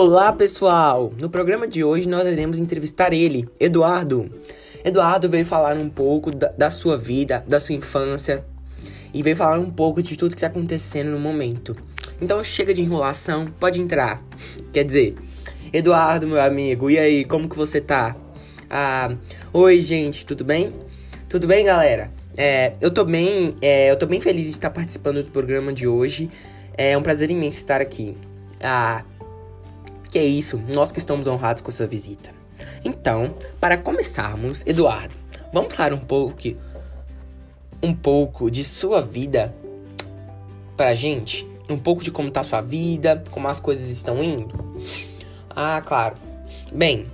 Olá pessoal! No programa de hoje nós iremos entrevistar ele, Eduardo. Eduardo veio falar um pouco da, da sua vida, da sua infância e veio falar um pouco de tudo que está acontecendo no momento. Então chega de enrolação, pode entrar. Quer dizer, Eduardo, meu amigo, e aí, como que você tá? Ah, oi gente, tudo bem? Tudo bem, galera? É, eu tô bem, é, eu tô bem feliz de estar participando do programa de hoje. É um prazer imenso estar aqui. Ah, que é isso, nós que estamos honrados com sua visita. Então, para começarmos, Eduardo, vamos falar um pouco, um pouco de sua vida pra gente? Um pouco de como tá sua vida, como as coisas estão indo? Ah, claro. Bem,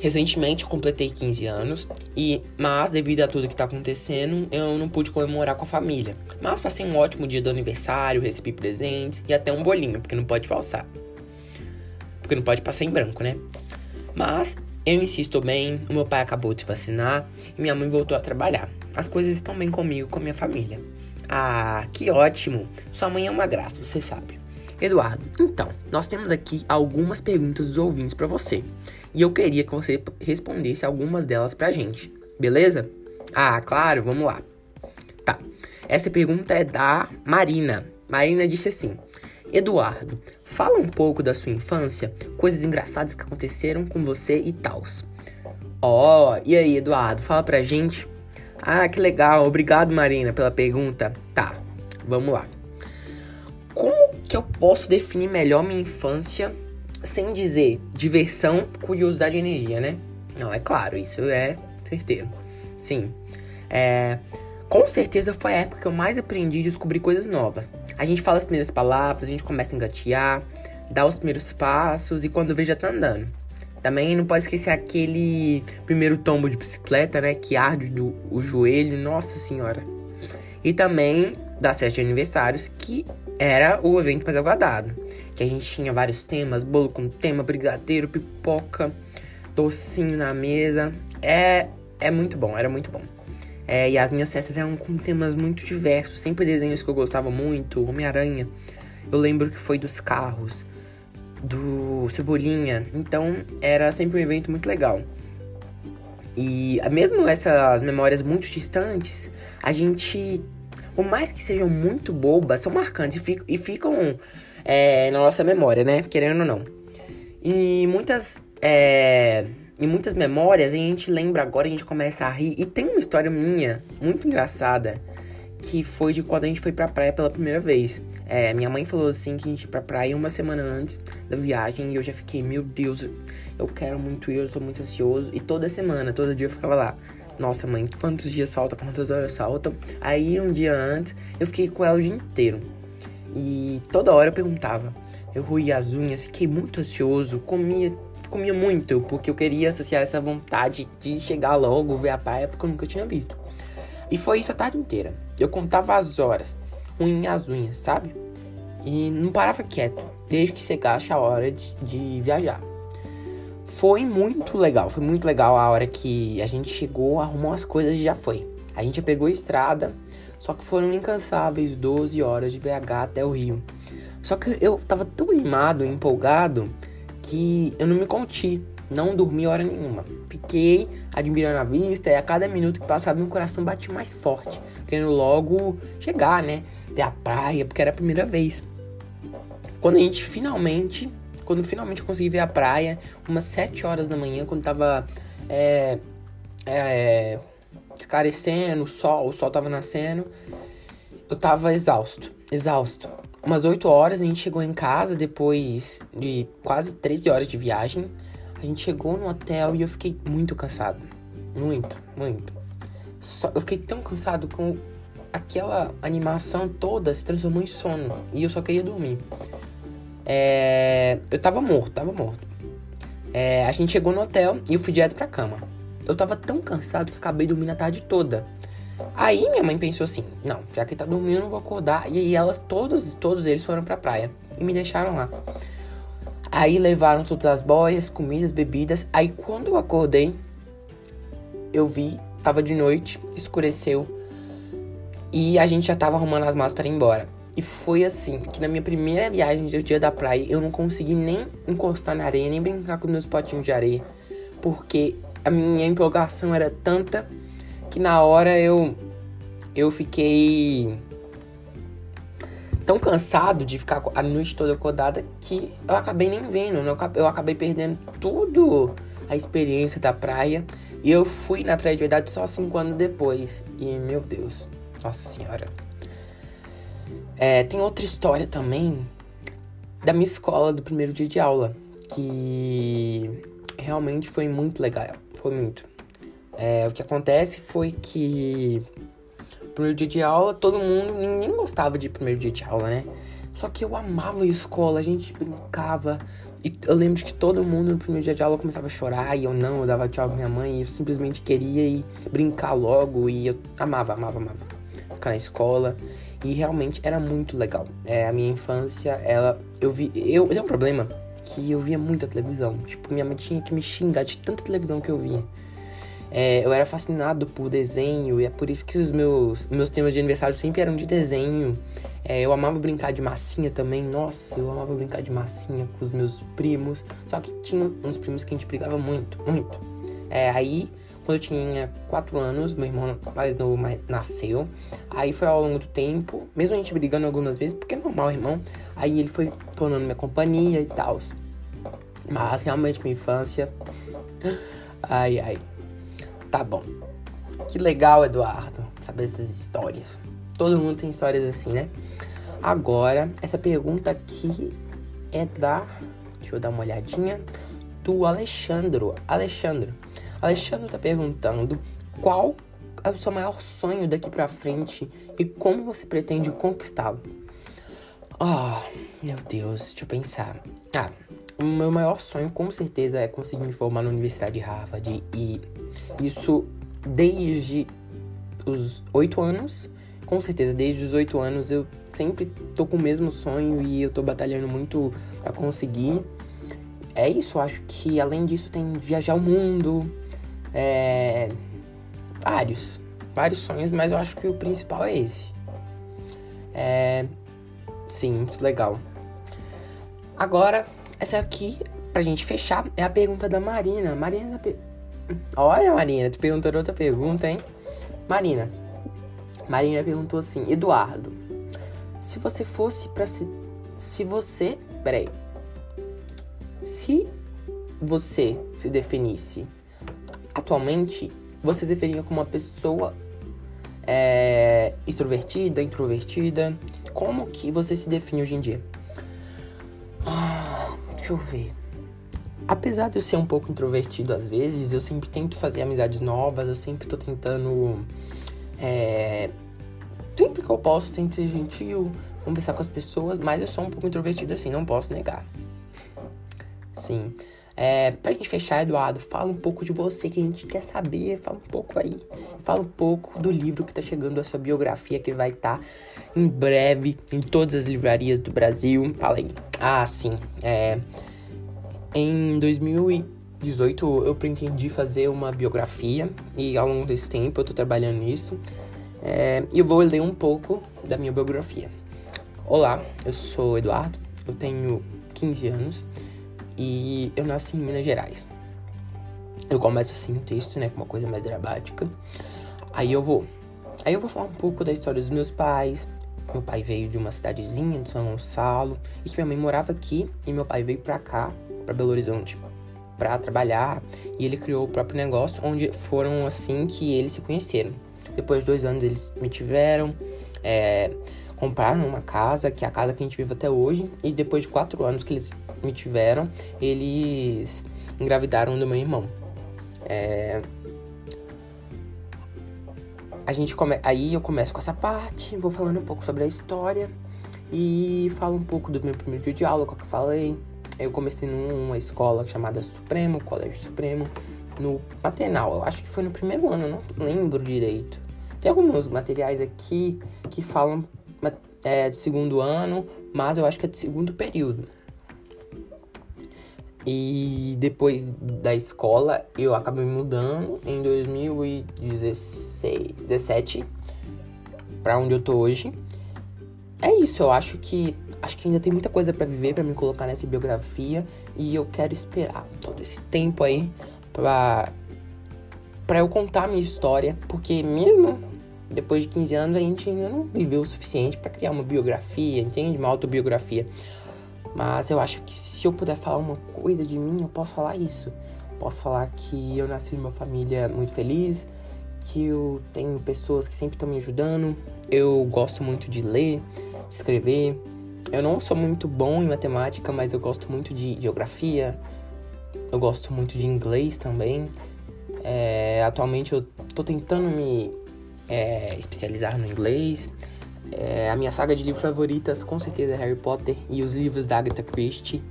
recentemente eu completei 15 anos e mas devido a tudo que tá acontecendo, eu não pude comemorar com a família. Mas passei um ótimo dia do aniversário, recebi presentes e até um bolinho, porque não pode falsar porque não pode passar em branco, né? Mas eu insisto bem, o meu pai acabou de vacinar e minha mãe voltou a trabalhar. As coisas estão bem comigo, com a minha família. Ah, que ótimo! Sua mãe é uma graça, você sabe. Eduardo, então, nós temos aqui algumas perguntas dos ouvintes para você. E eu queria que você respondesse algumas delas pra gente, beleza? Ah, claro, vamos lá. Tá. Essa pergunta é da Marina. Marina disse assim: Eduardo, fala um pouco da sua infância, coisas engraçadas que aconteceram com você e tals. Ó, oh, e aí, Eduardo, fala pra gente. Ah, que legal, obrigado, Marina, pela pergunta. Tá, vamos lá. Como que eu posso definir melhor minha infância sem dizer diversão, curiosidade e energia, né? Não, é claro, isso é certeiro. Sim. É, com certeza foi a época que eu mais aprendi a descobrir coisas novas. A gente fala as primeiras palavras, a gente começa a engatear, dá os primeiros passos e quando vê já tá andando. Também não pode esquecer aquele primeiro tombo de bicicleta, né? Que arde do, o joelho, nossa senhora. E também das festas de aniversários, que era o evento mais aguardado. Que a gente tinha vários temas, bolo com tema, brigadeiro, pipoca, docinho na mesa. É, é muito bom, era muito bom. É, e as minhas festas eram com temas muito diversos, sempre desenhos que eu gostava muito, Homem-Aranha. Eu lembro que foi dos carros, do Cebolinha. Então era sempre um evento muito legal. E mesmo essas memórias muito distantes, a gente, por mais que sejam muito bobas, são marcantes e ficam, e ficam é, na nossa memória, né? Querendo ou não. E muitas. É, e muitas memórias a gente lembra agora, a gente começa a rir. E tem uma história minha muito engraçada que foi de quando a gente foi pra praia pela primeira vez. É, minha mãe falou assim que a gente ia pra praia uma semana antes da viagem e eu já fiquei, meu Deus, eu quero muito ir, eu tô muito ansioso. E toda semana, todo dia eu ficava lá. Nossa, mãe, quantos dias salta, quantas horas saltam? Aí um dia antes, eu fiquei com ela o dia inteiro. E toda hora eu perguntava. Eu ruía as unhas, fiquei muito ansioso, comia comia muito, porque eu queria associar essa vontade de chegar logo, ver a praia, porque eu nunca tinha visto. E foi isso a tarde inteira. Eu contava as horas, unha as unhas, sabe? E não parava quieto, desde que chegasse a hora de, de viajar. Foi muito legal, foi muito legal a hora que a gente chegou, arrumou as coisas e já foi. A gente pegou a estrada, só que foram incansáveis 12 horas de BH até o Rio. Só que eu tava tão animado, empolgado, que eu não me conti, não dormi hora nenhuma. Fiquei admirando a vista e a cada minuto que passava meu coração batia mais forte, querendo logo chegar, né? Ter a praia, porque era a primeira vez. Quando a gente finalmente, quando finalmente consegui ver a praia, umas 7 horas da manhã, quando tava é, é, escarecendo, o sol, o sol tava nascendo, eu tava exausto, exausto umas 8 horas a gente chegou em casa depois de quase 13 horas de viagem. A gente chegou no hotel e eu fiquei muito cansado. Muito, muito. Só, eu fiquei tão cansado com aquela animação toda se transformou em sono. E eu só queria dormir. É, eu tava morto, tava morto. É, a gente chegou no hotel e eu fui direto pra cama. Eu tava tão cansado que acabei dormindo a tarde toda. Aí minha mãe pensou assim: não, já que tá dormindo, eu não vou acordar. E aí elas, todos, todos eles foram pra praia e me deixaram lá. Aí levaram todas as boias, comidas, bebidas. Aí quando eu acordei, eu vi, tava de noite, escureceu. E a gente já tava arrumando as malas para ir embora. E foi assim, que na minha primeira viagem do dia da praia, eu não consegui nem encostar na areia, nem brincar com meus potinhos de areia. Porque a minha empolgação era tanta que na hora eu eu fiquei tão cansado de ficar a noite toda acordada que eu acabei nem vendo, eu acabei perdendo tudo a experiência da praia. E eu fui na praia de verdade só cinco anos depois. E meu Deus, nossa senhora. É, tem outra história também da minha escola do primeiro dia de aula. Que realmente foi muito legal. Foi muito. É, o que acontece foi que primeiro dia de aula, todo mundo, ninguém gostava de primeiro dia de aula, né? Só que eu amava a escola, a gente brincava. E eu lembro que todo mundo no primeiro dia de aula começava a chorar e eu não, eu dava tchau pra minha mãe e eu simplesmente queria ir brincar logo e eu amava, amava, amava ficar na escola. E realmente era muito legal. É, a minha infância, ela. Eu vi. Eu, eu tenho um problema que eu via muita televisão. Tipo, minha mãe tinha que me xingar de tanta televisão que eu via. É, eu era fascinado por desenho e é por isso que os meus, meus temas de aniversário sempre eram de desenho. É, eu amava brincar de massinha também. Nossa, eu amava brincar de massinha com os meus primos. Só que tinha uns primos que a gente brigava muito, muito. É, aí, quando eu tinha 4 anos, meu irmão mais novo nasceu. Aí foi ao longo do tempo, mesmo a gente brigando algumas vezes, porque é normal, irmão. Aí ele foi tornando minha companhia e tal. Mas realmente minha infância. Ai, ai. Tá bom. Que legal, Eduardo, saber essas histórias. Todo mundo tem histórias assim, né? Agora, essa pergunta aqui é da. Deixa eu dar uma olhadinha. Do Alexandro. Alexandro. Alexandro tá perguntando qual é o seu maior sonho daqui pra frente e como você pretende conquistá-lo. Ah, oh, meu Deus, deixa eu pensar. Ah, o meu maior sonho com certeza é conseguir me formar na Universidade de Harvard e isso desde os oito anos, com certeza, desde os oito anos eu sempre tô com o mesmo sonho e eu tô batalhando muito para conseguir. É isso, acho que além disso tem viajar o mundo, é... vários, vários sonhos, mas eu acho que o principal é esse. É... Sim, muito legal. Agora, essa aqui, pra gente fechar, é a pergunta da Marina. Marina tá Olha, Marina, tu perguntou outra pergunta, hein? Marina. Marina perguntou assim: Eduardo, se você fosse para se. Se você. Peraí. Se você se definisse atualmente, você definiria como uma pessoa é, extrovertida, introvertida? Como que você se define hoje em dia? Ah, deixa eu ver. Apesar de eu ser um pouco introvertido às vezes, eu sempre tento fazer amizades novas, eu sempre tô tentando. É, sempre que eu posso, sempre ser gentil, conversar com as pessoas, mas eu sou um pouco introvertido assim, não posso negar. Sim. É, pra gente fechar, Eduardo, fala um pouco de você que a gente quer saber. Fala um pouco aí. Fala um pouco do livro que tá chegando, a sua biografia que vai estar tá em breve em todas as livrarias do Brasil. Fala aí. Ah, sim. É. Em 2018 eu pretendi fazer uma biografia e ao longo desse tempo eu tô trabalhando nisso. É, e eu vou ler um pouco da minha biografia. Olá, eu sou Eduardo, eu tenho 15 anos e eu nasci em Minas Gerais. Eu começo assim o texto, né, com uma coisa mais dramática. Aí eu vou. Aí eu vou falar um pouco da história dos meus pais. Meu pai veio de uma cidadezinha de São Gonçalo e que minha mãe morava aqui e meu pai veio pra cá para Belo Horizonte para trabalhar e ele criou o próprio negócio onde foram assim que eles se conheceram. Depois de dois anos eles me tiveram, é, compraram uma casa, que é a casa que a gente vive até hoje, e depois de quatro anos que eles me tiveram, eles engravidaram do meu irmão. É, a gente come... Aí eu começo com essa parte, vou falando um pouco sobre a história e falo um pouco do meu primeiro dia de aula, qual que eu falei, eu comecei numa escola chamada Supremo, Colégio Supremo, no maternal. Eu acho que foi no primeiro ano, não lembro direito. Tem alguns materiais aqui que falam é, do segundo ano, mas eu acho que é do segundo período. E depois da escola, eu acabei mudando em 2017 para onde eu tô hoje. é isso, eu acho que acho que ainda tem muita coisa para viver, para me colocar nessa biografia e eu quero esperar todo esse tempo aí pra para eu contar a minha história, porque mesmo depois de 15 anos a gente ainda não viveu o suficiente para criar uma biografia, entende? Uma autobiografia. Mas eu acho que se eu puder falar uma coisa de mim, eu posso falar isso. Posso falar que eu nasci numa família muito feliz, que eu tenho pessoas que sempre estão me ajudando. Eu gosto muito de ler, de escrever. Eu não sou muito bom em matemática, mas eu gosto muito de geografia. Eu gosto muito de inglês também. É, atualmente eu tô tentando me é, especializar no inglês. É, a minha saga de livros favoritas com certeza é Harry Potter e os livros da Agatha Christie.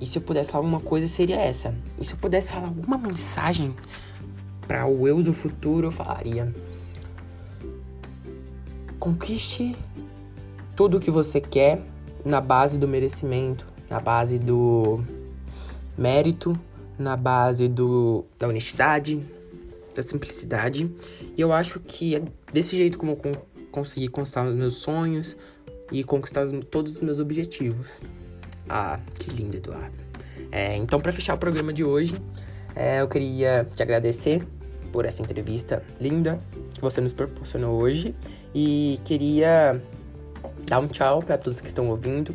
E se eu pudesse falar uma coisa seria essa. E se eu pudesse falar alguma mensagem para o eu do futuro, eu falaria: Conquiste tudo o que você quer na base do merecimento, na base do mérito, na base do, da honestidade, da simplicidade. E eu acho que é desse jeito como eu consegui conquistar os meus sonhos e conquistar todos os meus objetivos. Ah, que lindo, Eduardo. É, então, para fechar o programa de hoje, é, eu queria te agradecer por essa entrevista linda que você nos proporcionou hoje e queria dar um tchau para todos que estão ouvindo.